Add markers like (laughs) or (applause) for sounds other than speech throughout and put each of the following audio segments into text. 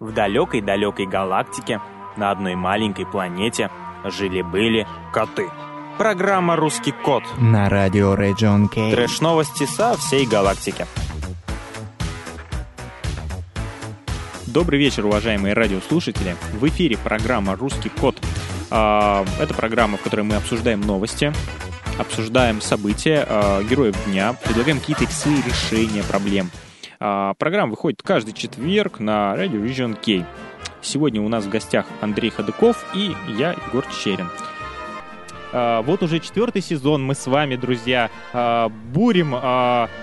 В далекой-далекой галактике на одной маленькой планете жили-были коты. Программа «Русский кот». На радио Region K. Трэш-новости со всей галактики. Добрый вечер, уважаемые радиослушатели. В эфире программа «Русский кот». А, это программа, в которой мы обсуждаем новости, обсуждаем события, а, героев дня, предлагаем какие-то иксы, решения проблем. А, программа выходит каждый четверг на радио Vision K. Сегодня у нас в гостях Андрей Ходыков и я, Егор Чечерин. А, вот уже четвертый сезон мы с вами, друзья, а, бурим,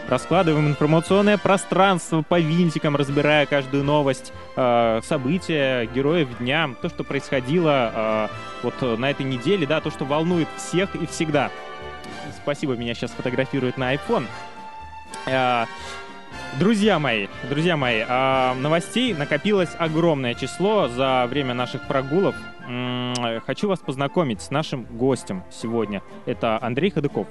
раскладываем информационное пространство по винтикам, разбирая каждую новость, события, героев дня, то, что происходило вот на этой неделе, да, то, что волнует всех и всегда. Спасибо, меня сейчас фотографируют на iPhone. Друзья мои, друзья мои, новостей накопилось огромное число за время наших прогулов. Хочу вас познакомить с нашим гостем сегодня. Это Андрей Ходыков.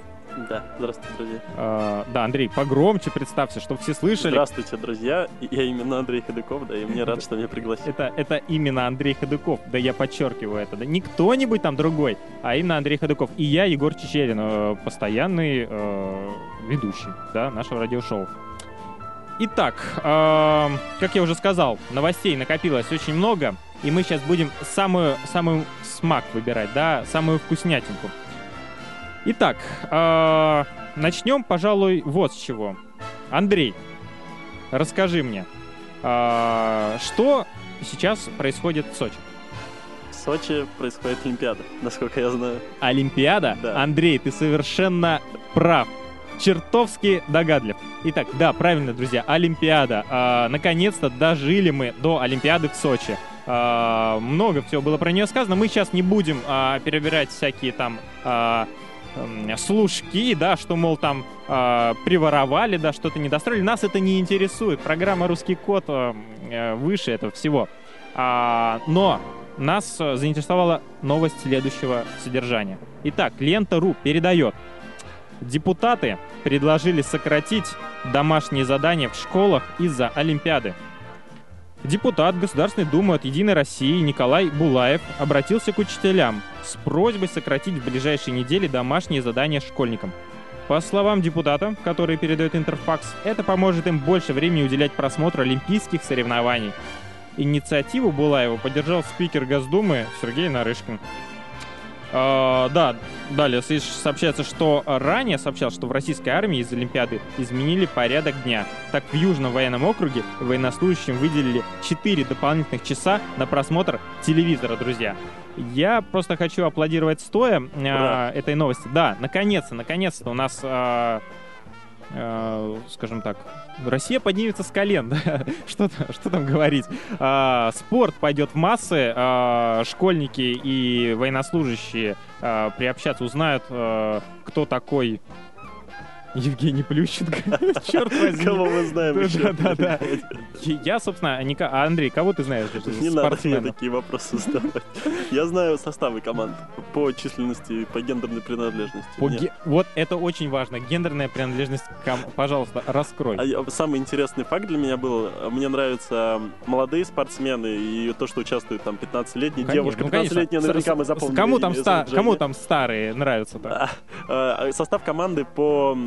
Да, здравствуйте, друзья. А, да, Андрей, погромче представься, чтобы все слышали. Здравствуйте, друзья. Я именно Андрей Ходыков, да, и мне рад, что меня пригласили. Это, это именно Андрей Ходыков, да, я подчеркиваю это. Да, не кто-нибудь там другой, а именно Андрей Ходыков. И я, Егор Чечерин, э, постоянный э, ведущий, да, нашего радиошоу. Итак, э, как я уже сказал, новостей накопилось очень много. И мы сейчас будем самую, самую смак выбирать, да, самую вкуснятинку. Итак, э, начнем, пожалуй, вот с чего. Андрей, расскажи мне, э, что сейчас происходит в Сочи? В Сочи происходит Олимпиада, насколько я знаю. Олимпиада? Да. Андрей, ты совершенно прав. Чертовски догадлив. Итак, да, правильно, друзья, Олимпиада. А, наконец-то дожили мы до Олимпиады в Сочи. А, много всего было про нее сказано. Мы сейчас не будем а, перебирать всякие там а, служки, да, что, мол, там э, приворовали, да, что-то не достроили. Нас это не интересует. Программа «Русский код» э, выше этого всего. А, но нас заинтересовала новость следующего содержания. Итак, Лента.ру передает. Депутаты предложили сократить домашние задания в школах из-за Олимпиады. Депутат Государственной Думы от «Единой России» Николай Булаев обратился к учителям с просьбой сократить в ближайшие недели домашние задания школьникам. По словам депутата, который передает Интерфакс, это поможет им больше времени уделять просмотру олимпийских соревнований. Инициативу Булаева поддержал спикер Госдумы Сергей Нарышкин. А, да, далее сообщается, что ранее сообщал, что в российской армии из Олимпиады изменили порядок дня. Так, в Южном военном округе военнослужащим выделили 4 дополнительных часа на просмотр телевизора, друзья. Я просто хочу аплодировать стоя э, этой новости. Да, наконец-то, наконец-то у нас э, Э, скажем так, Россия поднимется с колен, (laughs) да? что, что там говорить. А, спорт пойдет в массы, а, школьники и военнослужащие а, приобщаться, узнают, а, кто такой Евгений Плющенко. (laughs) Черт возьми. Кого мы знаем еще. Да, да, да. Я, собственно, не... А, Андрей, кого ты знаешь? Не надо мне такие вопросы задавать. Я знаю составы команд по численности, по гендерной принадлежности. По ге... Вот это очень важно. Гендерная принадлежность, ком... пожалуйста, раскрой. А. Самый интересный факт для меня был, мне нравятся молодые спортсмены и то, что участвуют там 15-летние ну, девушка. Ну, 15-летняя наверняка мы запомнили. Кому там, ста... Кому там старые нравятся-то? А, состав команды по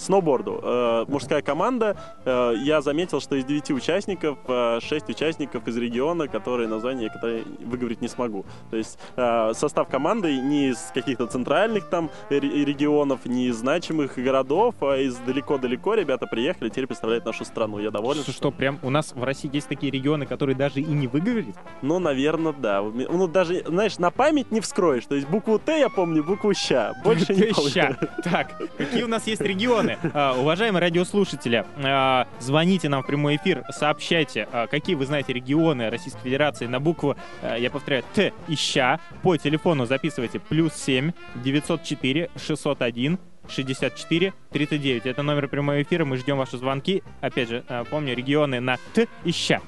сноуборду. Э, мужская команда. Э, я заметил, что из 9 участников, э, 6 участников из региона, которые название которые выговорить не смогу. То есть э, состав команды не из каких-то центральных там регионов, не из значимых городов, а из далеко-далеко ребята приехали, теперь представляют нашу страну. Я доволен. Что, что, прям у нас в России есть такие регионы, которые даже и не выговорить? Ну, наверное, да. Ну, даже, знаешь, на память не вскроешь. То есть букву Т я помню, букву Щ. Больше не помню. Так, какие у нас есть регионы? Стороны, а, уважаемые радиослушатели, а, звоните нам в прямой эфир, сообщайте, а, какие вы знаете регионы Российской Федерации на букву, я повторяю, Т и Ща. По телефону записывайте плюс 7 904 601 64 39. Это номер прямого эфира, мы ждем ваши звонки. Опять же, помню, регионы на Т и Ща.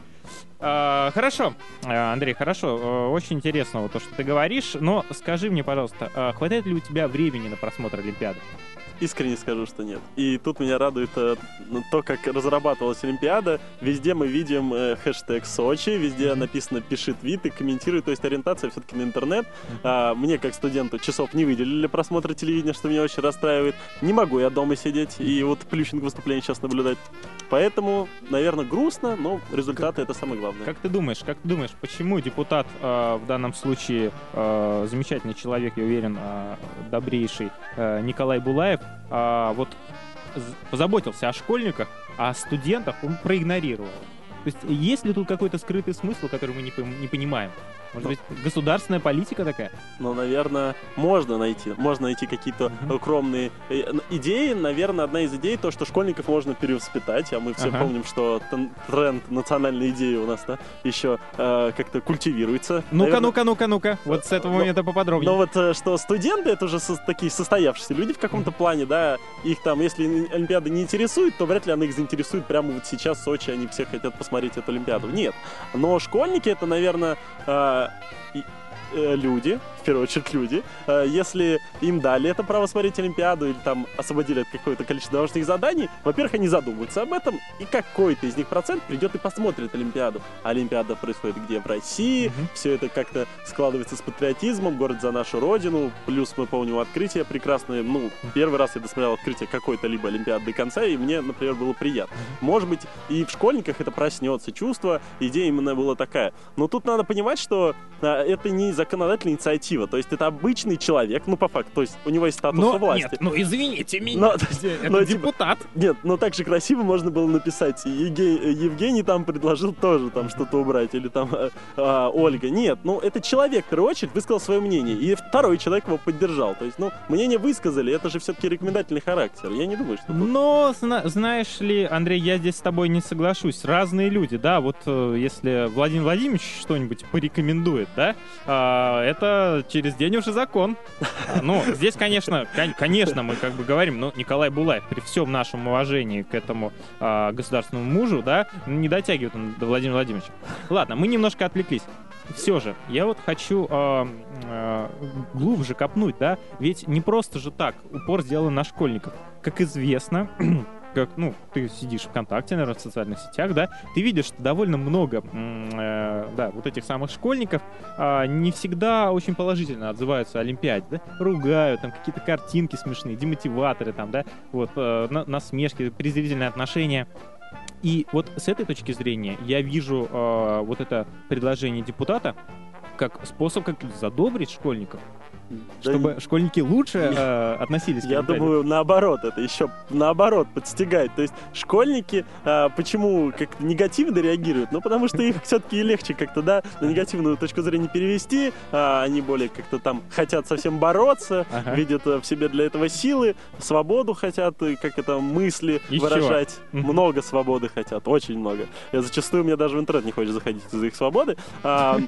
Хорошо, Андрей, хорошо. Очень интересно вот то, что ты говоришь. Но скажи мне, пожалуйста, хватает ли у тебя времени на просмотр Олимпиады? Искренне скажу, что нет. И тут меня радует э, ну, то, как разрабатывалась Олимпиада. Везде мы видим э, хэштег Сочи, везде написано «пиши твиты», комментируй, то есть ориентация все-таки на интернет. А, мне, как студенту, часов не выделили для просмотра телевидения, что меня очень расстраивает. Не могу я дома сидеть и вот Плющенко выступление сейчас наблюдать. Поэтому, наверное, грустно, но результаты это самое главное. Как ты думаешь, как ты думаешь, почему депутат э, в данном случае э, замечательный человек, я уверен, э, добрейший э, Николай Булаев, э, вот позаботился о школьниках, а студентах он проигнорировал? То есть есть ли тут какой-то скрытый смысл, который мы не, не понимаем? Может быть, государственная политика такая? Но, наверное, можно найти. Можно найти какие-то укромные э, идеи. Наверное, одна из идей то, что школьников можно перевоспитать. А мы все Ага. помним, что тренд национальной идеи у нас да, еще э, как-то культивируется. Ну-ка, ну-ка, ну-ка, ну-ка. Вот с этого Но- момента поподробнее. Но вот э, что студенты это уже со- такие состоявшиеся люди в каком-то плане, да, их там, если Олимпиада не интересует, то вряд ли она их заинтересует прямо вот сейчас в Сочи, они все хотят посмотреть эту Олимпиаду. Нет. Но школьники это, наверное, э, и- э, люди, в первую очередь люди, Э, если им дали это право смотреть Олимпиаду или там освободили от какое-то количество домашних заданий, во-первых, они задумаются об этом, и какой-то из них процент придет и посмотрит Олимпиаду. А Олимпиада происходит где? В России, Мгм. все это как-то складывается с патриотизмом, город за нашу родину, плюс мы помним открытие прекрасное, ну, первый раз я досмотрел открытие какой-то либо Олимпиады до конца, и мне, например, было приятно. Может быть, и в школьниках это проснется чувство, идея именно была такая. Но тут надо понимать, что а, это не законодательная инициатива, то есть это обычный человек, ну, по факту, то есть у него есть статус Но, власти. нет, ну извините меня, Но- это (laughs) но, типа, депутат. Нет, но так же красиво можно было написать. Еге- Евгений там предложил тоже там что-то убрать. Или там э, а, Ольга. Нет, ну это человек, в первую очередь, высказал свое мнение. И второй человек его поддержал. То есть, ну, мнение высказали, это же все-таки рекомендательный характер. Я не думаю, что... Но, зна- знаешь ли, Андрей, я здесь с тобой не соглашусь. Разные люди, да, вот э, если Владимир Владимирович что-нибудь порекомендует, да, а, это через день уже закон. А, Ну, здесь, конечно, кон- конечно, мы как бы говорим, но Николай Булаев, при всем нашем уважении к этому а, государственному мужу, да, не дотягивает он до Владимира Владимировича. Ладно, мы немножко отвлеклись. Все же, я вот хочу а, а, глубже копнуть, да, ведь не просто же так упор сделан на школьников. Как известно, как, ну, ты сидишь ВКонтакте, наверное, в социальных сетях, да, ты видишь, что довольно много, э, да, вот этих самых школьников а, не всегда очень положительно отзываются о Олимпиаде, да, ругают, там какие-то картинки смешные, демотиваторы, там, да, вот, э, на- насмешки, презрительные отношения. И вот с этой точки зрения я вижу э, вот это предложение депутата как способ как задобрить школьников, Да чтобы школьники лучше э, относились к Я думаю, наоборот, это еще наоборот подстигает. То есть школьники а, почему как-то негативно реагируют? Ну, потому что их все-таки легче как-то, да, на негативную точку зрения перевести. А, они более как-то там хотят совсем бороться, Ага. видят э, в себе для этого силы, свободу хотят, и как это, мысли Еще. выражать. Много свободы хотят, очень много. Я зачастую мне даже в интернет не хочет заходить из-за их свободы. А,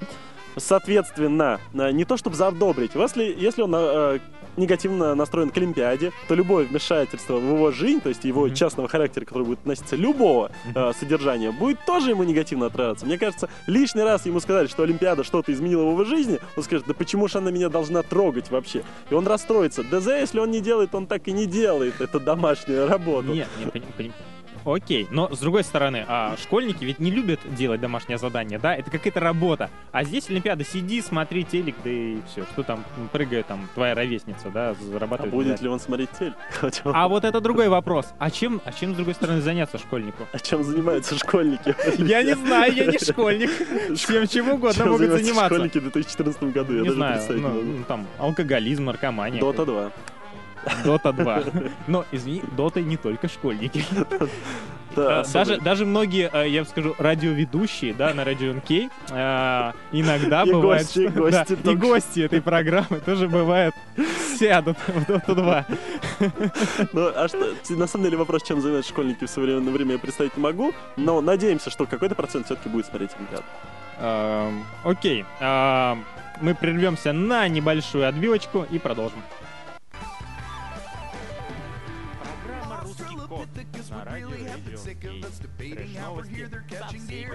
Соответственно, э, не то чтобы задобрить, если, если он э, негативно настроен к Олимпиаде, то любое вмешательство в его жизнь, то есть его Мгм. частного характера, который будет относиться любого э, содержания, будет тоже ему негативно отражаться. Мне кажется, лишний раз ему сказали, что Олимпиада что-то изменила в его жизни, он скажет, да почему же она меня должна трогать вообще? И он расстроится. ДЗ, если он не делает, он так и не делает. Это домашняя работа. Нет, не Окей, но с другой стороны, а, школьники ведь не любят делать домашнее задание, да? Это какая-то работа. А здесь Олимпиада, сиди, смотри телек, да и все. Что там прыгает там твоя ровесница, да, А зарабатывает. будет медаль. ли он смотреть телек? (laughs) А вот это другой вопрос. А чем, а чем с другой стороны заняться школьнику? А чем занимаются школьники? (laughs) Я не знаю, я не школьник. (laughs) Чем чем угодно могут заниматься. школьники в 2014 году, я даже представить ну, не могу. ну, там алкоголизм, наркомания. Дота 2. Дота 2. Но, извини, Дота не только школьники. Да, Даже, даже многие, э, я бы скажу, радиоведущие, да, на радио НК, э, иногда И бывает, гости, и что- гости да, и гости этой программы тоже бывают сядут в Dota 2. Ну, а что, на самом деле вопрос, чем занимаются школьники в современное время, я представить не могу, но надеемся, что какой-то процент все-таки будет смотреть Олимпиаду. Эм, Окей, эм, мы прервемся на небольшую отбивочку и продолжим. На радио. Трэш-новости всей.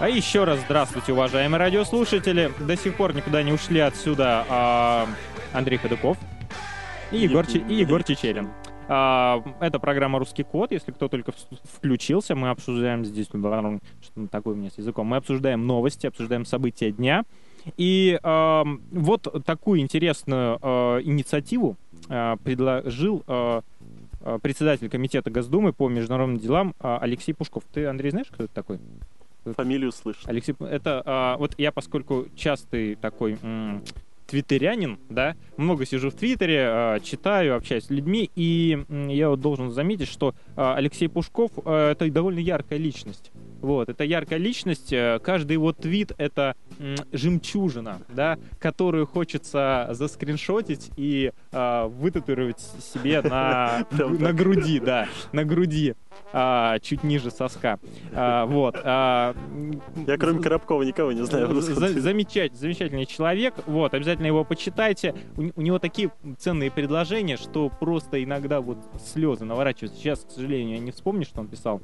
А еще раз здравствуйте, уважаемые радиослушатели. До сих пор никуда не ушли отсюда а, Андрей Ходыков и Егор, Че- и Егор Чечерин. А, это программа «Русский код». Если кто только в- включился, мы обсуждаем здесь... Что такое у меня с языком? Мы обсуждаем новости, обсуждаем события дня. И ам, вот такую интересную а, инициативу а, предложил а, председатель комитета Госдумы по международным делам а, Алексей Пушков. Ты, Андрей, знаешь, кто это такой? Фамилию слышал. Алексей, это а, вот я, поскольку частый такой м, твиттерянин, да, много сижу в Твиттере, а, читаю, общаюсь с людьми, и м, я вот должен заметить, что а, Алексей Пушков а, это довольно яркая личность. Вот, это яркая личность, э, каждый его твит это жемчужина, да, которую хочется заскриншотить и а, вытатуировать себе на, (laughs) на груди, да, на груди, а, чуть ниже соска. А, вот. м, Я кроме Коробкова никого не знаю. За- замечать- замечательный человек. Вот, обязательно его почитайте. У, у него такие ценные предложения, что просто иногда вот слезы наворачиваются. Сейчас, к сожалению, я не вспомню, что он писал.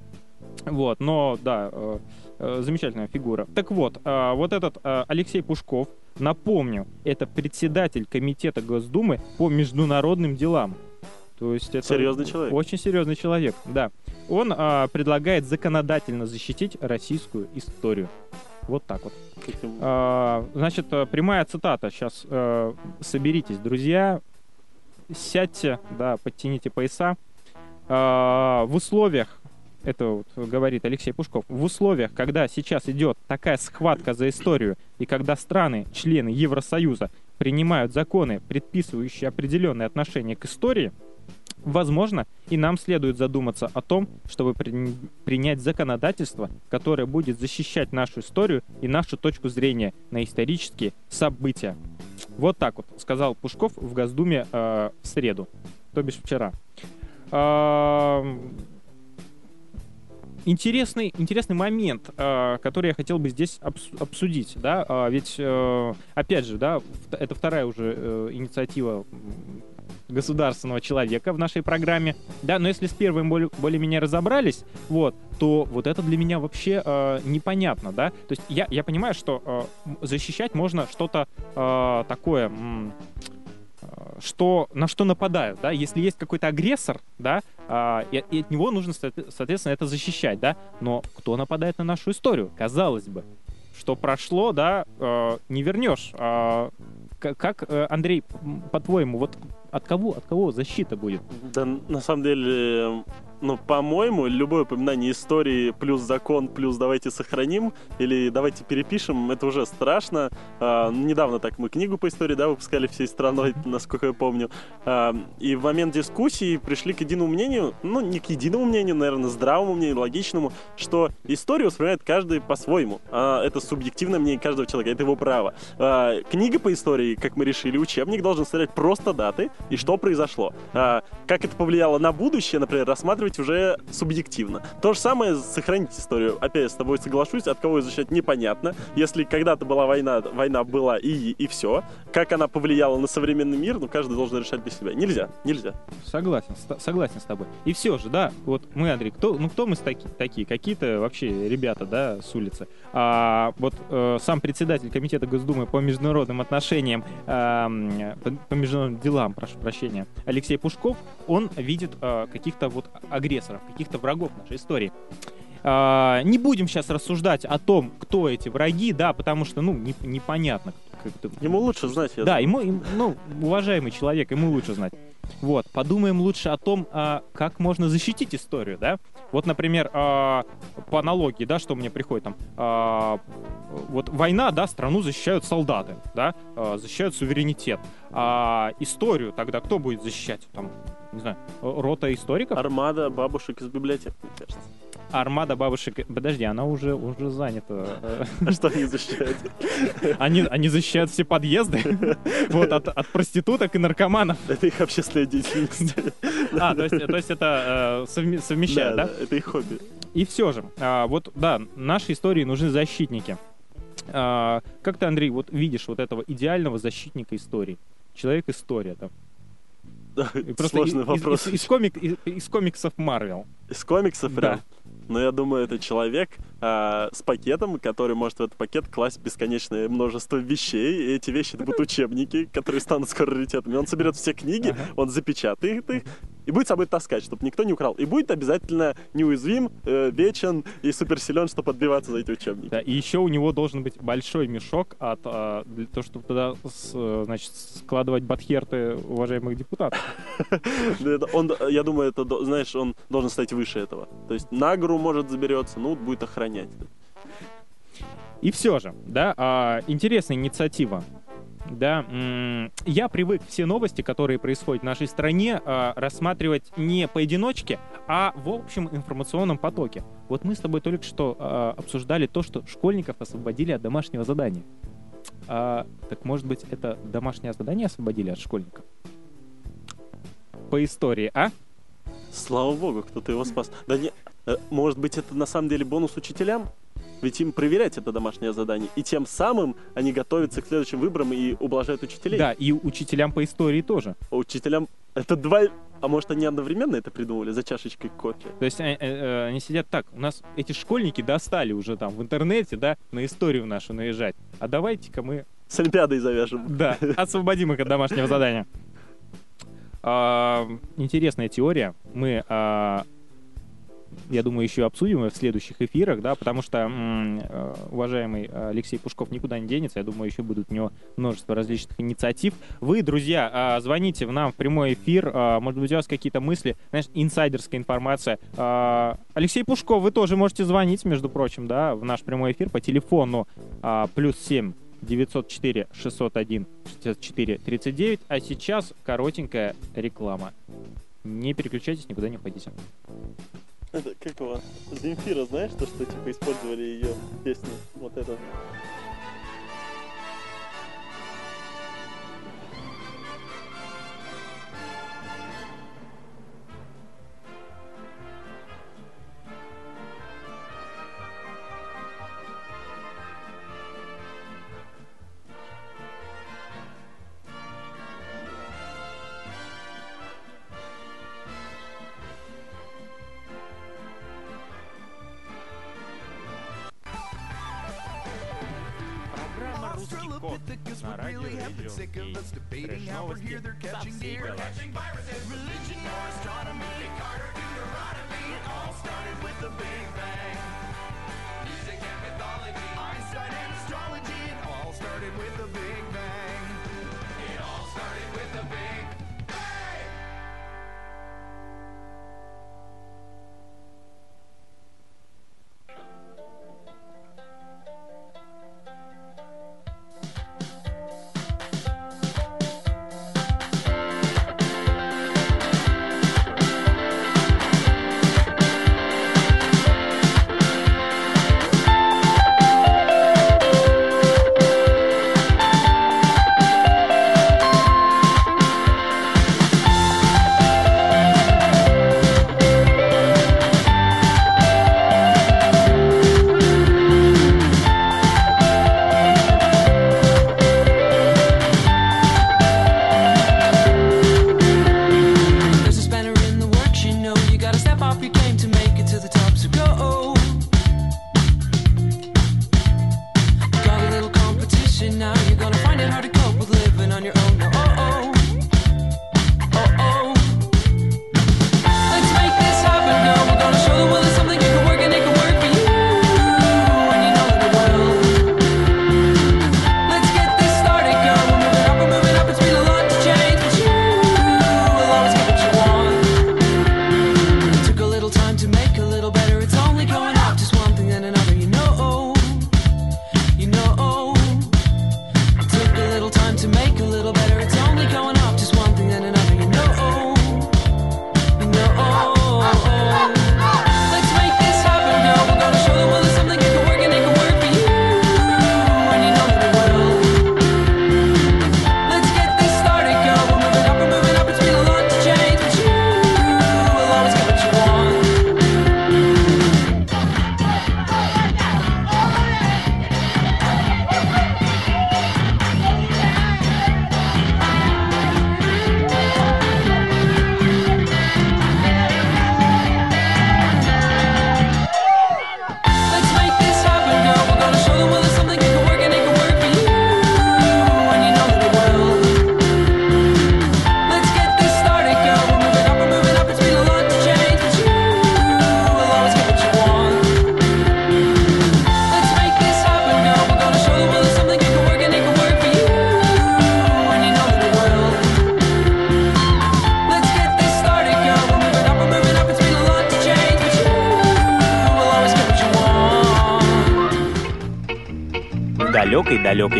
Вот, но да, э, э, замечательная фигура. Так вот, э, вот этот э, Алексей Пушков, напомню, это председатель комитета Госдумы по международным делам. То есть это Серьезный человек. очень серьезный человек, да. Он а, предлагает законодательно защитить российскую историю. Вот так вот. А, значит, э, прямая цитата. Сейчас соберитесь, друзья. Сядьте, да, подтяните пояса. А, в условиях, это вот говорит Алексей Пушков, в условиях, когда сейчас идет такая схватка за историю, и когда страны, члены Евросоюза, принимают законы, предписывающие определенные отношения к истории, возможно, и нам следует задуматься о том, чтобы при- принять законодательство, которое будет защищать нашу историю и нашу точку зрения на исторические события. Вот так вот сказал Пушков в Госдуме э, в среду, то бишь вчера. Ам, Интересный, интересный момент, э, который я хотел бы здесь обс- обсудить, да, А, ведь, э, опять же, да, это вторая уже э, инициатива государственного человека в нашей программе, да, но если с первым более- более-менее разобрались, вот, то вот это для меня вообще э, непонятно, да, то есть я, я понимаю, что э, защищать можно что-то э, такое, м, что, на что нападают, да, если есть какой-то агрессор, да, а, и, и от него нужно, соотве- соответственно, это защищать, да, но кто нападает на нашу историю, казалось бы, что прошло, да, э, не вернешь. А, как, э, Андрей, по-твоему, вот от кого, от кого защита будет? Да, на самом деле, ну, по-моему, любое упоминание истории плюс закон, плюс давайте сохраним или давайте перепишем, это уже страшно. А, недавно так мы книгу по истории, да, выпускали всей страной, насколько я помню. А, и в момент дискуссии пришли к единому мнению, ну, не к единому мнению, наверное, здравому мнению, логичному, что историю воспринимает каждый по-своему. А, это субъективное мнение каждого человека, это его право. А, книга по истории, как мы решили, учебник должен составлять просто даты и что произошло. Как это повлияло на будущее, например, рассматривать уже субъективно. То же самое сохранить историю. Опять с тобой соглашусь, от кого защищать непонятно. Если когда-то была война, война была и, и все. Как она повлияла на современный мир, ну, каждый должен решать для себя. Нельзя, нельзя. Согласен, с- согласен с тобой. И все же, да, вот мы, Андрей, кто, ну кто мы таки- такие? Какие-то вообще ребята, да, с улицы. А, вот э, сам председатель комитета Госдумы по международным отношениям, ам, по, по международным делам, прошу прощения, Алексей Пушков, он видит э, каких-то вот агрессоров, каких-то врагов нашей истории. А, не будем сейчас рассуждать о том, кто эти враги, да, потому что, ну, не- непонятно. как это- Ему лучше знать, я да, ему, им- ну, уважаемый человек, ему лучше знать. Вот, подумаем лучше о том, а, как можно защитить историю, да? Вот, например, а, по аналогии, да, что мне приходит там, а, вот война, да, страну защищают солдаты, да, а, защищают суверенитет. А историю тогда кто будет защищать? Там, не знаю, рота историков? Армада бабушек из библиотек, мне кажется. Армада бабушек... Подожди, она уже, уже занята. А что они защищают? Они, они защищают все подъезды вот, от, от проституток и наркоманов. Это их общественная деятельность. А, то есть, то есть это э, совме- совмещают, да? Это их хобби. И все же, а, вот, да, нашей истории нужны защитники. А, как ты, Андрей, вот видишь вот этого идеального защитника истории? Человек-история там. Да, И просто Сложный из, вопрос. Из, из комик- из- из комиксов Марвел. Из комиксов Да. прям? но я думаю, это человек а, с пакетом, который может в этот пакет класть бесконечное множество вещей, и эти вещи это будут учебники, которые станут скоро раритетами. Он соберет все книги, Ага. он запечатает их и будет с собой таскать, чтобы никто не украл. И будет обязательно неуязвим, э, вечен и суперсилен, чтобы отбиваться за эти учебники. Да, и еще у него должен быть большой мешок от а, для того, чтобы туда с- э, значит, складывать батхерты уважаемых депутатов. (laughs) Он, я думаю, это, знаешь, он должен стать выше этого. То есть на гору, может, заберется, ну, будет охранять. И все же, да, а, интересная инициатива. Да, я привык все новости, которые происходят в нашей стране, а, рассматривать не поодиночке, а в общем информационном потоке. Вот мы с тобой только что а, обсуждали то, что школьников освободили от домашнего задания. А, так может быть, это домашнее задание освободили от школьников? По истории, а? Слава богу, кто-то его спас. Да не, э, может быть, это на самом деле бонус учителям? Ведь им проверять это домашнее задание. И тем самым они готовятся к следующим выборам и ублажают учителей. Да, и учителям по истории тоже. А учителям это два... А может, они одновременно это придумали за чашечкой кофе? То есть э, э, они сидят так, у нас эти школьники достали уже там в интернете, да, на историю нашу наезжать. А давайте-ка мы, С Олимпиадой завяжем. да, освободим их от домашнего задания. А, Интересная теория. Мы, а, я думаю, еще обсудим в следующих эфирах, да, потому что э, уважаемый Алексей Пушков никуда не денется. Я думаю, еще будут у него множество различных инициатив. Вы, друзья, а, звоните в нам в прямой эфир. Может быть, у вас какие-то мысли, знаешь, инсайдерская информация. Алексей Пушков, вы тоже можете звонить, между прочим, да, в наш прямой эфир по телефону плюс 7 904 601 64 39. А сейчас коротенькая реклама. Не переключайтесь, никуда не уходите. Это (laughs) как его? Земфира, знаешь, то, что типа использовали ее песню? Вот это. Трэш-новости со всей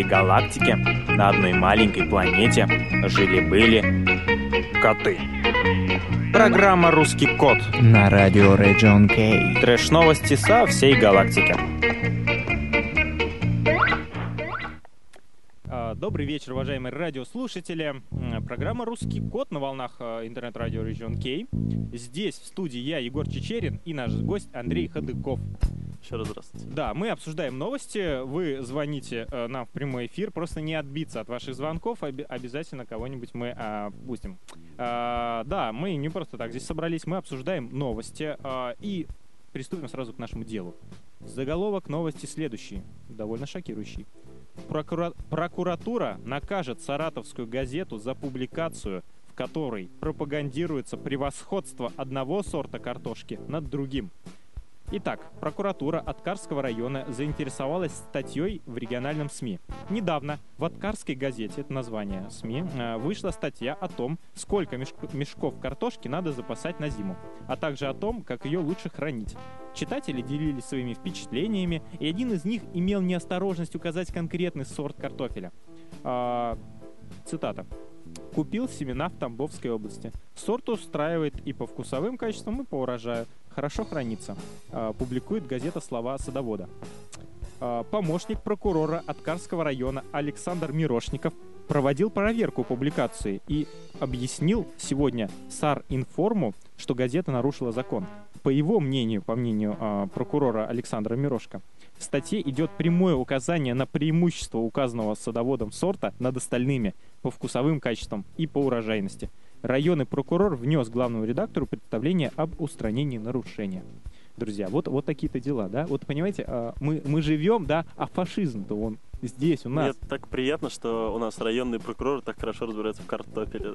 галактике на одной маленькой планете жили-были коты. Программа «Русский кот». На радио Region K. Трэш-новости со всей галактики. А, Добрый вечер, уважаемые радиослушатели. Программа «Русский код» на волнах а, интернет-радио Region K. Здесь, в студии, я, Егор Чечерин, и наш гость Андрей Ходыков. Еще раз здравствуйте. Да, мы обсуждаем новости. Вы звоните э, нам в прямой эфир. Просто не отбиться от ваших звонков. Оби- обязательно кого-нибудь мы а, пустим. А, да, мы не просто так здесь собрались. Мы обсуждаем новости. а, и приступим сразу к нашему делу. Заголовок новости следующий. Довольно шокирующий. Прокура- Прокуратура накажет саратовскую газету за публикацию, которой пропагандируется превосходство одного сорта картошки над другим. Итак, прокуратура Откарского района заинтересовалась статьей в региональном СМИ. Недавно в Откарской газете, это название СМИ, э, вышла статья о том, сколько мешк- мешков картошки надо запасать на зиму, а также о том, как ее лучше хранить. Читатели делились своими впечатлениями, и один из них имел неосторожность указать конкретный сорт картофеля. А, цитата. Купил семена в Тамбовской области. Сорт устраивает и по вкусовым качествам, и по урожаю. Хорошо хранится. А, Публикует газета «Слова садовода». А, Помощник прокурора Откарского района Александр Мирошников проводил проверку публикации и объяснил сегодня САР-информу, что газета нарушила закон. По его мнению, по мнению а, прокурора Александра Мирошка, в статье идет прямое указание на преимущество указанного садоводом сорта над остальными по вкусовым качествам и по урожайности. Районный прокурор внес главному редактору представление об устранении нарушения. Друзья, вот, вот такие-то дела, да? Вот понимаете, а, мы, мы живем, да, а фашизм-то он здесь у Мне нас. так приятно, что у нас районный прокурор так хорошо разбирается в картофеле.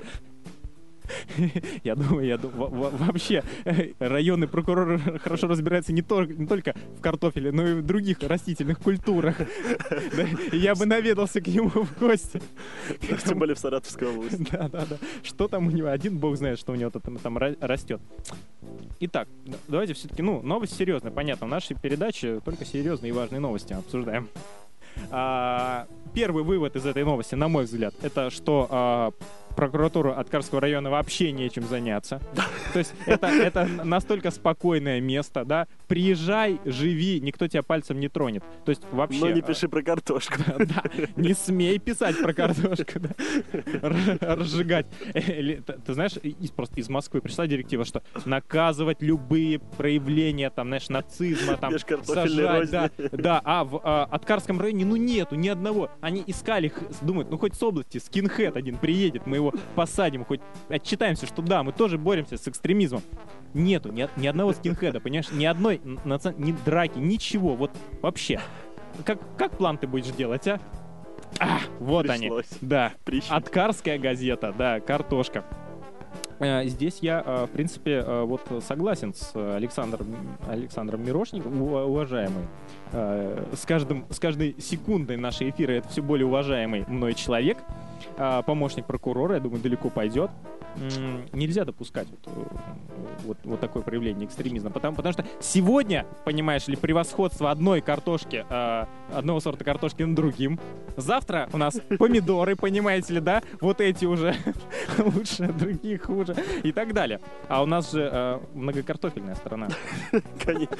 (laughs) Я думаю, я думаю, во- во- вообще э, районный прокурор хорошо разбирается не, тор- не только в картофеле, но и в других растительных культурах. (laughs) Я бы наведался к нему в гости. (laughs) Тем более в Саратовской области. Да, да, да. Что там у него? Один бог знает, что у него там, там ра- растет. Итак, давайте все-таки, ну, новость серьезная, понятно. В нашей передаче только серьезные и важные новости обсуждаем. А, первый вывод из этой новости, на мой взгляд, это что а, прокуратуру Откарского района вообще нечем заняться. (laughs) То есть это, это настолько спокойное место, да. Приезжай, живи, никто тебя пальцем не тронет. То есть вообще... Но не а, пиши про картошку. (laughs) да, не смей писать про картошку, да. Разжигать. Э, Ты знаешь, из, просто из Москвы пришла директива, что наказывать любые проявления, там, знаешь, нацизма, там, сажать, да, да, а в а, Откарском районе, ну, нету ни одного. Они искали, думают, ну, хоть с области, скинхед один приедет, мы его посадим, хоть отчитаемся, что да, мы тоже боремся с экстремизмом. Нету ни, ни одного скинхеда, понимаешь, ни одной наци- ни драки, ничего, вот вообще. Как, как план ты будешь делать, а? А, вот они. Пришлось. Да. Прищи. Откарская газета, да, картошка. Э, Здесь я, э, в принципе, э, вот согласен с Александром, Александром Мирошником, ува- уважаемый. С, каждым, с каждой секундой нашей эфира это все более уважаемый мной человек, помощник прокурора, я думаю, далеко пойдет. Нельзя допускать вот, э, вот, вот такое проявление экстремизма, потому, потому что сегодня, понимаешь ли, превосходство одной картошки, э, одного сорта картошки над другим, Завтра у нас (laughs) помидоры, понимаете ли, да? Вот эти уже (laughs) лучше, другие хуже и так далее. А у нас же э, многокартофельная страна. Конечно.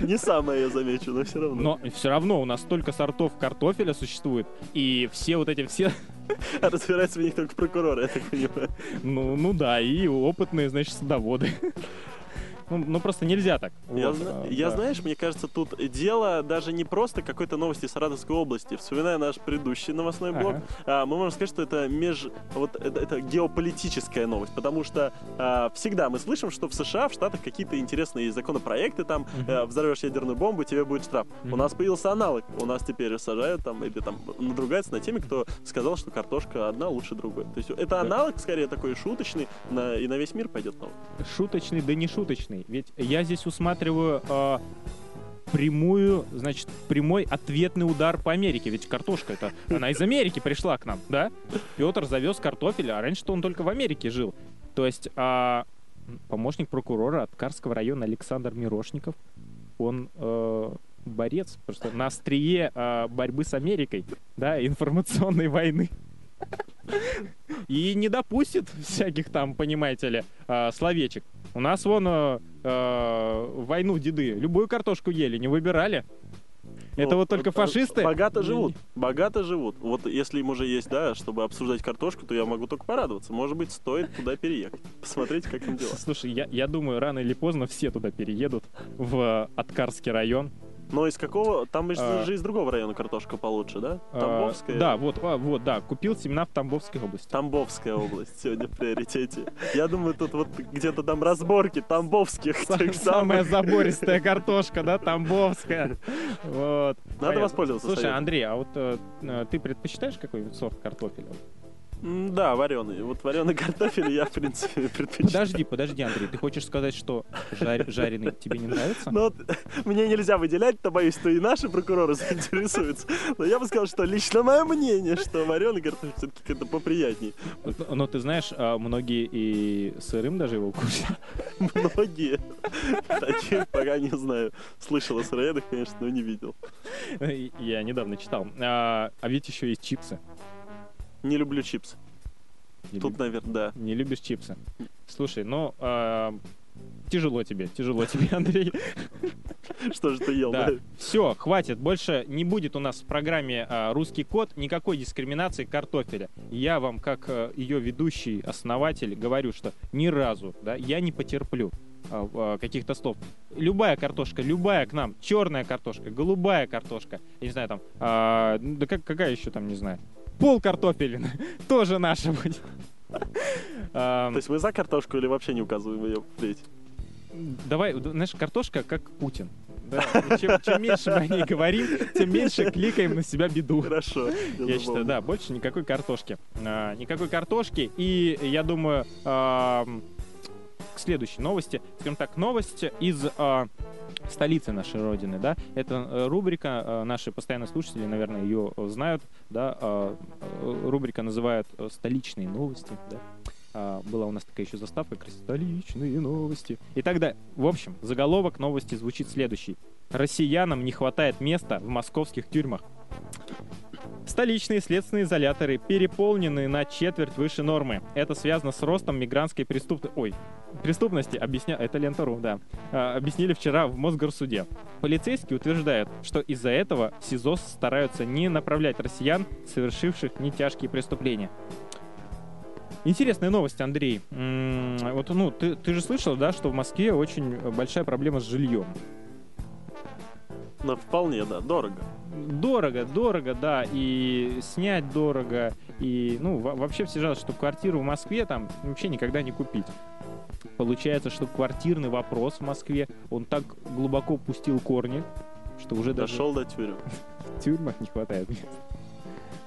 Не самое я замечу, но все равно. Но все равно у нас столько сортов картофеля существует, и все вот эти все, (laughs) А разбирается в них только прокурор, я так понимаю. ну, ну да, и опытные, значит, садоводы. Ну, ну просто нельзя так. Я, Вот, зна- я, да. знаешь, мне кажется, тут дело даже не просто какой-то новости Саратовской области. Вспоминая наш предыдущий новостной блок, Ага. а, мы можем сказать, что это меж... Вот это, это геополитическая новость, потому что а, всегда мы слышим, что в США, в Штатах какие-то интересные законопроекты, там э, взорвешь ядерную бомбу, тебе будет штраф. У Мгм. нас появился аналог. У нас теперь сажают там, или там надругаются на теме, кто сказал, что картошка одна лучше другой. То есть это аналог, скорее, такой шуточный, на, и на весь мир пойдет новость. Шуточный, да не шуточный. Ведь я здесь усматриваю э, прямую, значит, прямой ответный удар по Америке. Ведь картошка это, она из Америки пришла к нам, да? Петр завез картофель, а раньше-то он только в Америке жил. То есть а, помощник прокурора от Карского района Александр Мирошников, он э, борец, просто на острие а, борьбы с Америкой, да, информационной войны. И не допустит всяких там, понимаете ли, словечек. У нас вон а, в войну деды любую картошку ели, не выбирали. Это вот только э, фашисты? Богато живут. Богато живут. Вот если им уже есть, да, чтобы обсуждать картошку, то я могу только порадоваться. Может быть, стоит туда переехать. (laughs) Посмотреть, как им дела. Слушай, я, я думаю, рано или поздно все туда переедут, в Аткарский район. Но из какого... Там же А. же из другого района картошка получше, да? А, Тамбовская? Да, вот, а, вот, да, купил семена в Тамбовской области. Тамбовская область сегодня в (laughs) приоритете. Я думаю, тут вот где-то там разборки тамбовских Самая забористая (laughs) картошка, да, Тамбовская. Вот. Надо воспользоваться Слушай. Андрей, а вот э, ты предпочитаешь какой-нибудь сорт картофеля? Да, вареный. Вот вареный картофель я, в принципе, (laughs) предпочитаю. Подожди, подожди, Андрей, ты хочешь сказать, что жар- жареный тебе не нравится? Ну, вот, мне нельзя выделять, то боюсь, что и наши прокуроры (laughs) заинтересуются. Но я бы сказал, что лично мое мнение, что вареный картофель все-таки как-то поприятнее. Но, но ты знаешь, а, многие и сырым даже его кушают. Многие. Таких пока не знаю. Слышал о сыроедах, конечно, но не видел. Я недавно читал. А а ведь еще есть чипсы. Не люблю чипсы. Не Тут, наверное, да. Не любишь чипсы. Слушай, ну, а, тяжело тебе, тяжело тебе, (laughs) Андрей. Что же ты ел, Да. Все, хватит. Больше не будет у нас в программе а, «Русский код» никакой дискриминации картофеля. Я вам, как а, ее ведущий, основатель, говорю, что ни разу да, я не потерплю а, каких-то слов. Любая картошка, любая к нам, черная картошка, голубая картошка, я не знаю, там, а, да как, какая еще там, не знаю, пол картофелина, (laughs) тоже наша будет. То есть мы за картошку или вообще не указываем ее впредь? Давай, знаешь, картошка как Путин. Да, Чем, чем меньше мы о ней говорим, тем меньше кликаем на себя беду. Хорошо. Я считаю, да, больше никакой картошки. А, никакой картошки. И я думаю, к следующей новости. Скажем так, новость из а, столицы нашей родины, да. Это э, рубрика, э, наши постоянные слушатели, наверное, ее э, знают, да. а, э, Рубрика называют э, «Столичные новости», да. А, Была у нас такая еще заставка, «Столичные новости». И тогда, в общем, заголовок новости звучит следующий. Россиянам не хватает места в московских тюрьмах. Столичные следственные изоляторы переполнены на четверть выше нормы. Это связано с ростом мигрантской преступности. Ой, преступности, объясня... это Лента.ру, да. А, объяснили вчера в Мосгорсуде. Полицейские утверждают, что из-за этого в СИЗО стараются не направлять россиян, совершивших нетяжкие преступления. Интересная новость, Андрей. М, Вот, ну, ты, ты же слышал, да, что в Москве очень большая проблема с жильем. Ну, вполне, да. Дорого. Дорого, дорого, да, и снять дорого, и, ну, во- вообще все жалуются, что квартиру в Москве там вообще никогда не купить. Получается, что квартирный вопрос в Москве, он так глубоко пустил корни, что уже даже Дошел до тюрем. (laughs) в тюрьмах не хватает мест.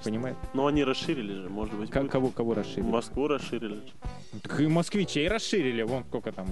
Понимаешь? Но они расширили же, может быть. К- будет. кого, кого расширили? Москву расширили. Так и москвичей расширили, вон сколько там.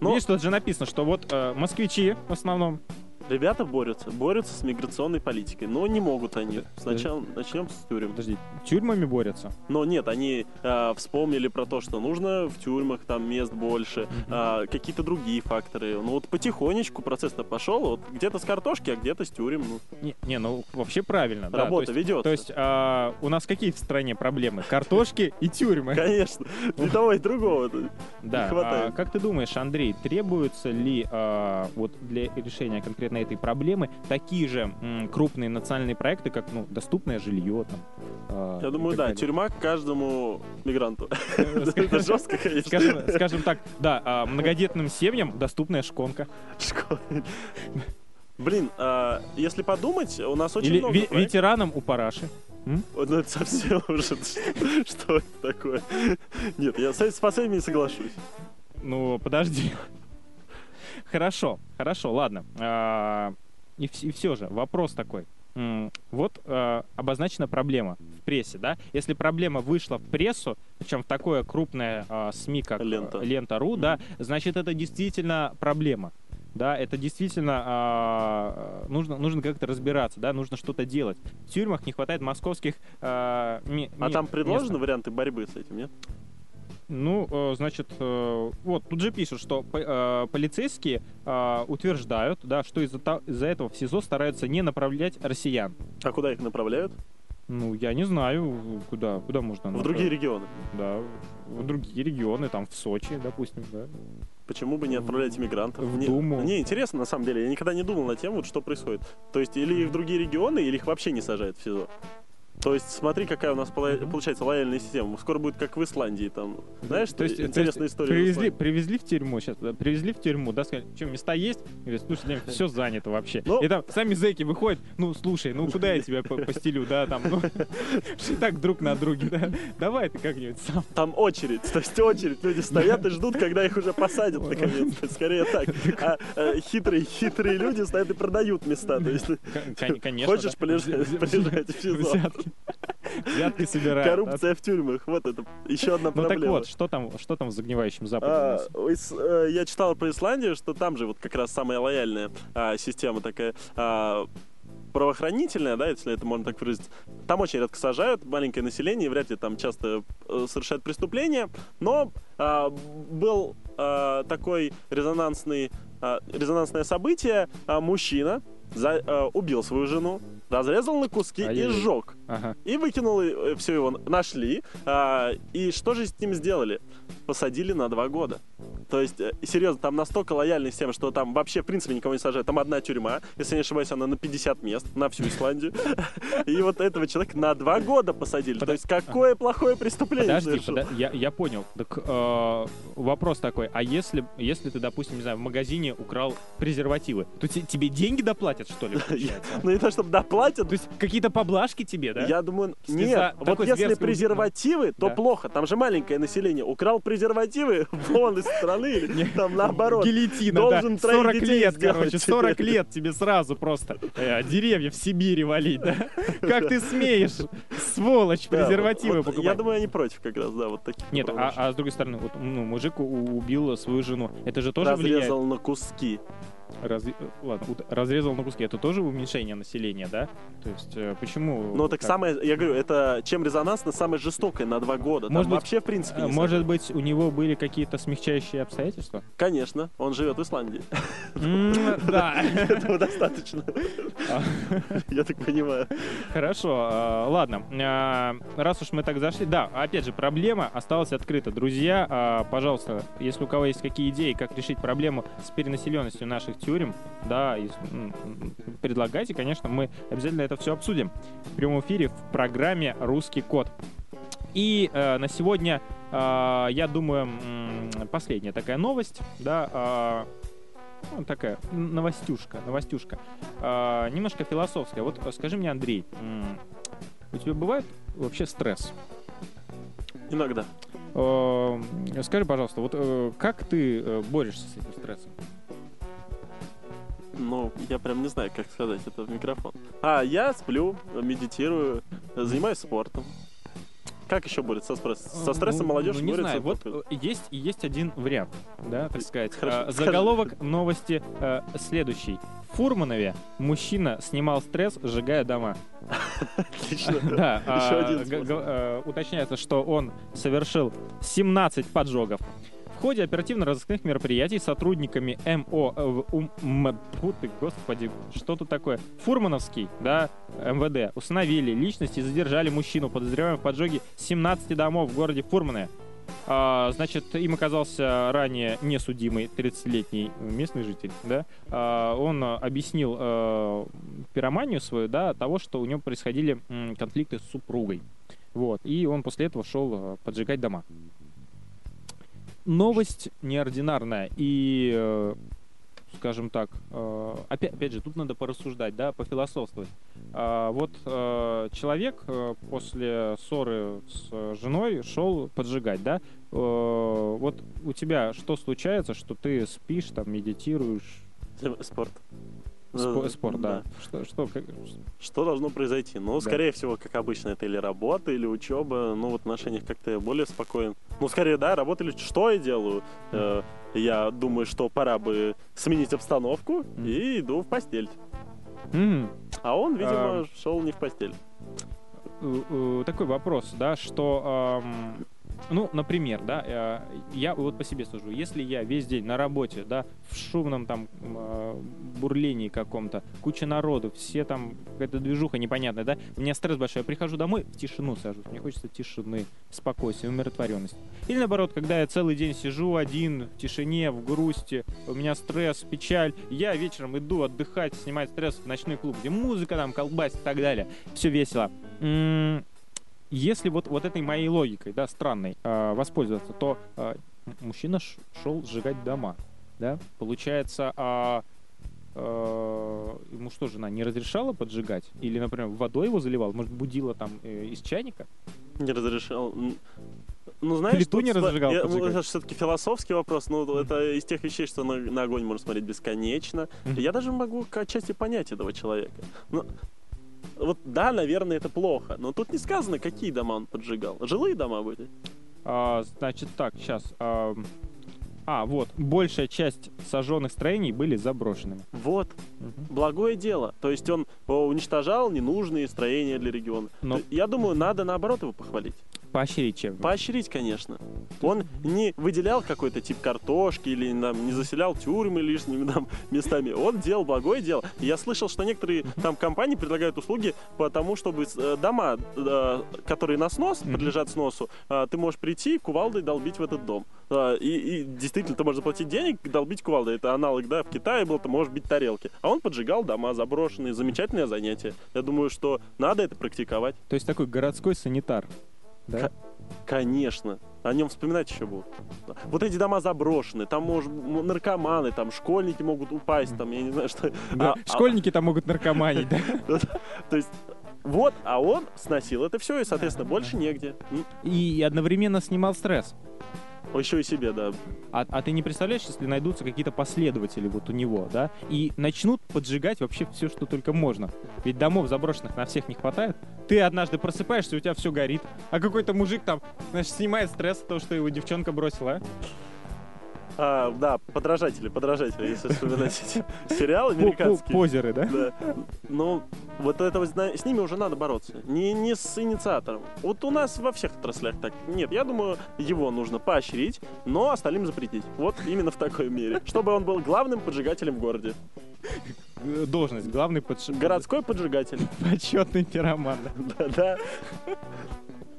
Ну- Видишь, тут же написано, что вот э, москвичи в основном. Ребята борются, борются с миграционной политикой, но не могут они. Да. Сначала начнем с тюрем. Подожди, тюрьмами борются. Но нет, они а, вспомнили про то, что нужно в тюрьмах там мест больше, а, какие-то другие факторы. Ну вот потихонечку процесс-то пошел, вот где-то с картошки, а где-то с тюрем. Ну, Не, не, ну вообще правильно. да, работа есть, ведется. То есть а, у нас какие в стране проблемы? Картошки и тюрьмы. Конечно, и того, и другого. Да. хватает. как ты думаешь, Андрей, требуются ли вот для решения конкретно этой проблемы такие же м, крупные национальные проекты, как ну доступное жилье там? а, Я думаю, да, далее? тюрьма к каждому мигранту. (laughs) Это жестко, конечно. Скажем, так, да, а, многодетным семьям доступная шконка. Блин, а, если подумать, у нас очень Или много ве- ветеранам у параши. М? Ну, это совсем (laughs) уже... Что это такое? Нет, я с последними не соглашусь. Ну, подожди. Хорошо, хорошо, ладно. А, И все же, вопрос такой. Вот а, обозначена проблема в прессе, да? Если проблема вышла в прессу, причем в такое крупное а, СМИ, как Лента. э, Лента.ру, да, значит, это действительно проблема. Да, это действительно а, нужно, нужно как-то разбираться, да, нужно что-то делать. В тюрьмах не хватает московских а, ми- А ми- там предложены мест. варианты борьбы с этим, нет? Ну, э, значит, э, вот тут же пишут, что э, полицейские утверждают, да, что из-за этого в СИЗО стараются не направлять россиян. А куда их направляют? Ну, я не знаю, куда, куда можно В другие регионы. Да, в другие регионы, там, в Сочи, допустим, да. Почему бы не отправлять иммигрантов? В Мне- Думу. Мне интересно, на самом деле. Я никогда не думал на тему, вот что происходит. То есть, или их в другие регионы, или их вообще не сажают в СИЗО. То есть, смотри, какая у нас получается лояльная система. Скоро будет как в Исландии. Там, знаешь, То есть, интересная то есть история. Привезли, привезли в тюрьму сейчас, привезли в тюрьму, да, сказали, что, места есть? Говорят, слушай, (laughs) все занято вообще. Ну- И там сами зэки выходят, ну, слушай, ну, куда я тебя по- постелю, да, там, ну, (laughs) так друг на друге, да, давай ты как-нибудь сам. Там очередь, то есть очередь. Люди стоят и ждут, когда их уже посадят наконец-то. Скорее так. А э, хитрые, хитрые люди стоят и продают места. То есть, хочешь полежать в СИЗО. Взятки. Собирают. Коррупция в тюрьмах. Вот это еще одна Ну так проблема. вот, что там, что там в загнивающем Западе А, ис- э, я читал про Исландию, что там же вот как раз самая лояльная а, система такая а, правоохранительная, да, если это можно так выразить. Там очень редко сажают, маленькое население, вряд ли там часто э, совершают преступления, но был такой резонансный, резонансное событие, мужчина за- а, убил свою жену, разрезал на куски и Ай-яй-яй. сжег. Ага. И выкинули все его, нашли. а, и что же с ним сделали? Посадили на два года. То есть, э, серьезно, там настолько лояльный с тем, что там вообще, в принципе, никого не сажают. Там одна тюрьма, если не ошибаюсь, она на 50 мест, на всю Исландию. (laughs) И вот этого человека на два года посадили. То есть, какое плохое преступление Подожди, я, я понял. Так э, вопрос такой, а если, если ты, допустим, не знаю, в магазине украл презервативы, то те- тебе деньги доплатят, что ли? (laughs) Ну, не то, чтобы доплатят, То есть какие-то поблажки тебе, да? Я думаю, нет, вот если презервативы, то плохо. Там же маленькое население. Украл презервативы (laughs) вон из страны, или там наоборот. Гильотина, Должен да. троих 40 детей лет, короче, тебе. 40 лет тебе сразу просто э, деревья в Сибири валить, да? (laughs) Как ты смеешь, сволочь, презервативы покупать? Я думаю, они против как раз, да, вот таких. Нет, а, а с другой стороны, вот, ну, мужик убил свою жену. Это же тоже влияет. разрезал на куски. Раз- э, Ладно, разрезал на куски. Это тоже уменьшение населения, да? То есть э, почему? Ну, так как? самое, я говорю, это чем резонансно, самое жестокое на два года. Там Может быть, вообще, в принципе, Э, не Может сажают. быть, у него были какие-то смягчающие обстоятельства? Конечно, он живет в Исландии. (laughs) Да. Этого достаточно, я так понимаю. Хорошо, а, ладно. Раз уж мы так зашли, да, опять же, проблема осталась открыта. Друзья, пожалуйста, если у кого есть какие идеи, как решить проблему с перенаселенностью наших тюрем, да, и предлагайте, конечно, мы обязательно это все обсудим в прямом эфире в программе «Русский код». И э, на сегодня, э, я думаю, последняя такая новость, да, а, ну, такая новостюшка, новостюшка. А, немножко философская. Вот э, скажи мне, Андрей, у тебя бывает вообще стресс? Иногда. Э, Скажи, пожалуйста, вот э, как ты э, борешься с этим стрессом? Ну, я прям не знаю, как сказать это в микрофон. А, я сплю, медитирую, занимаюсь спортом. Как еще борется со стрессом? Со стрессом Ну, молодежь ну, не знаю, вот э, есть есть один вариант, да, так сказать. Хорошо, А. Заголовок новости э, следующий. В Фурманове мужчина снимал стресс, сжигая дома. (laughs) Отлично. (laughs) Да, а, Еще один г- э, уточняется, что он совершил 17 поджогов. В ходе оперативно-розыскных мероприятий сотрудниками МО... э, ты, господи, что тут такое? Фурмановский, да, МВД, установили личность и задержали мужчину, подозреваемого в поджоге 17 домов в городе Фурмане. А, значит, им оказался ранее несудимый 30-летний местный житель, да. А, он а, объяснил э, пироманию свою, да, того, что у него происходили м, конфликты с супругой. Вот. И он после этого шел э, поджигать дома. Новость неординарная и, э, скажем так, э, опять, опять же, тут надо порассуждать, да, пофилософствовать. А, вот э, человек после ссоры с женой шел поджигать, да? Вот у тебя что случается, что ты спишь, там, медитируешь? Спорт. Спо- Ну, спорт, да. Что, что, как- Что должно произойти? Ну, Да. скорее всего, как обычно, это или работа, или учеба. Ну, в отношениях как-то я более спокоен. Ну, скорее, да, работа или что я делаю? Э, я думаю, что пора бы сменить обстановку и иду в постель. М, А он, видимо, Ам. шел не в постель. э, э, такой вопрос, да, что ам, Ну, например, да, э, я вот по себе сужу. Если я весь день на работе, да, в шумном там э, бурлении каком-то, куча народу, все там, какая-то движуха непонятная, да, у меня стресс большой, я прихожу домой, в тишину сажусь, мне хочется тишины, спокойствия, умиротворенности. Или наоборот, когда я целый день сижу один, в тишине, в грусти, у меня стресс, печаль, я вечером иду отдыхать, снимать стресс в ночной клуб, где музыка там, колбасит и так далее, все весело. М, Если вот, вот этой моей логикой, да, странной, э, воспользоваться, то э, мужчина ш- шел сжигать дома, да, получается, а э, ему что, жена не разрешала поджигать? Или, например, водой его заливал? Может, будила там э, из чайника? Не разрешал. Ну, знаешь, Плиту не разжигал я- ну, это все-таки философский вопрос, но это из тех вещей, что на, на огонь можно смотреть бесконечно. Мгм. Я даже могу к отчасти понять этого человека. Ну, вот да, наверное, это плохо, но тут не сказано, какие дома он поджигал. Жилые дома были. А, значит так, сейчас. А, а, вот, большая часть сожженных строений были заброшенными. Вот, Мгм. благое дело. То есть он о, уничтожал ненужные строения для региона. Но- Я думаю, надо наоборот его похвалить. Поощрить чем? Поощрить, конечно. Он не выделял какой-то тип картошки или там, не заселял тюрьмы лишними там, (laughs) местами. Он делал благое дело. И я слышал, что некоторые там компании предлагают услуги по тому, чтобы э, дома, э, которые на снос, подлежат сносу, э, ты можешь прийти кувалдой долбить в этот дом. И, и действительно, ты можешь заплатить денег, долбить кувалдой. Это аналог, да, в Китае был, ты можешь бить тарелки. А он поджигал дома заброшенные. Замечательное занятие. Я думаю, что надо это практиковать. То есть такой городской санитар. Да? Конечно. О нем вспоминать еще будут. Вот эти дома заброшены, там может наркоманы, там школьники могут упасть, там я не знаю что. Да, А- а- Школьники там могут наркоманить, да? (laughs) То есть вот, а он сносил это все и, соответственно, больше негде. И одновременно снимал стресс. Еще и себе, да. А, а ты не представляешь, если найдутся какие-то последователи вот у него, да, и начнут поджигать вообще все, что только можно. Ведь домов заброшенных на всех не хватает. Ты однажды просыпаешься, у тебя все горит, а какой-то мужик там, знаешь, снимает стресс от того, что его девчонка бросила, а? А, да, подражатели, подражатели, если вспоминать эти сериалы американские. Позеры, да? Да. Ну, вот это вот с ними уже надо бороться. Не, не с инициатором. Вот у нас во всех отраслях так. Нет, я думаю, его нужно поощрить, но остальным запретить. Вот именно в такой мере. Чтобы он был главным поджигателем в городе. Должность, главный подш... Городской поджигатель. (laughs) почетный пироман. да.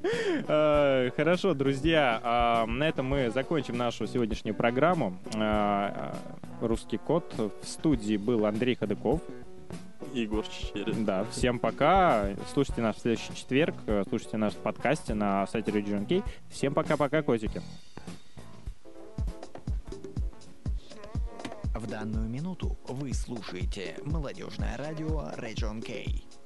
Э, Хорошо, друзья, а, на этом мы закончим нашу сегодняшнюю программу. А, а, Русский код. В студии был Андрей Ходыков. Егор Чечерин. Да, всем пока. Слушайте нас в следующий четверг. э, Слушайте наш в подкасте на сайте Radio NK. Всем пока-пока, котики. В данную минуту вы слушаете молодежное радио Region K.